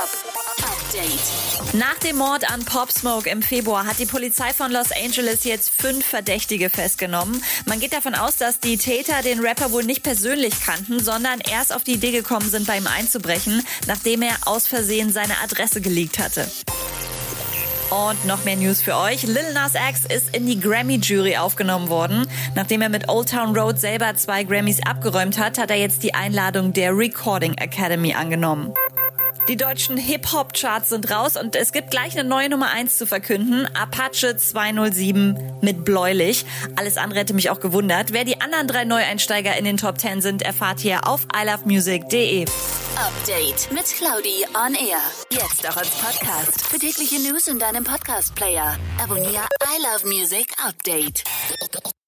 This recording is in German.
Update. Nach dem Mord an Pop Smoke im Februar hat die Polizei von Los Angeles jetzt fünf Verdächtige festgenommen. Man geht davon aus, dass die Täter den Rapper wohl nicht persönlich kannten, sondern erst auf die Idee gekommen sind, bei ihm einzubrechen, nachdem er aus Versehen seine Adresse geleakt hatte. Und noch mehr News für euch. Lil Nas X ist in die Grammy-Jury aufgenommen worden. Nachdem er mit Old Town Road selber zwei Grammys abgeräumt hat, hat er jetzt die Einladung der Recording Academy angenommen. Die deutschen Hip-Hop-Charts sind raus und es gibt gleich eine neue Nummer 1 zu verkünden. Apache 207 mit Bläulich. Alles andere hätte mich auch gewundert. Wer die anderen drei Neueinsteiger in den Top 10 sind, erfahrt ihr auf ilovemusic.de. Update mit Claudi on Air. Jetzt auch als Podcast. Für tägliche News in deinem Podcast-Player. Abonniere I Love Music Update.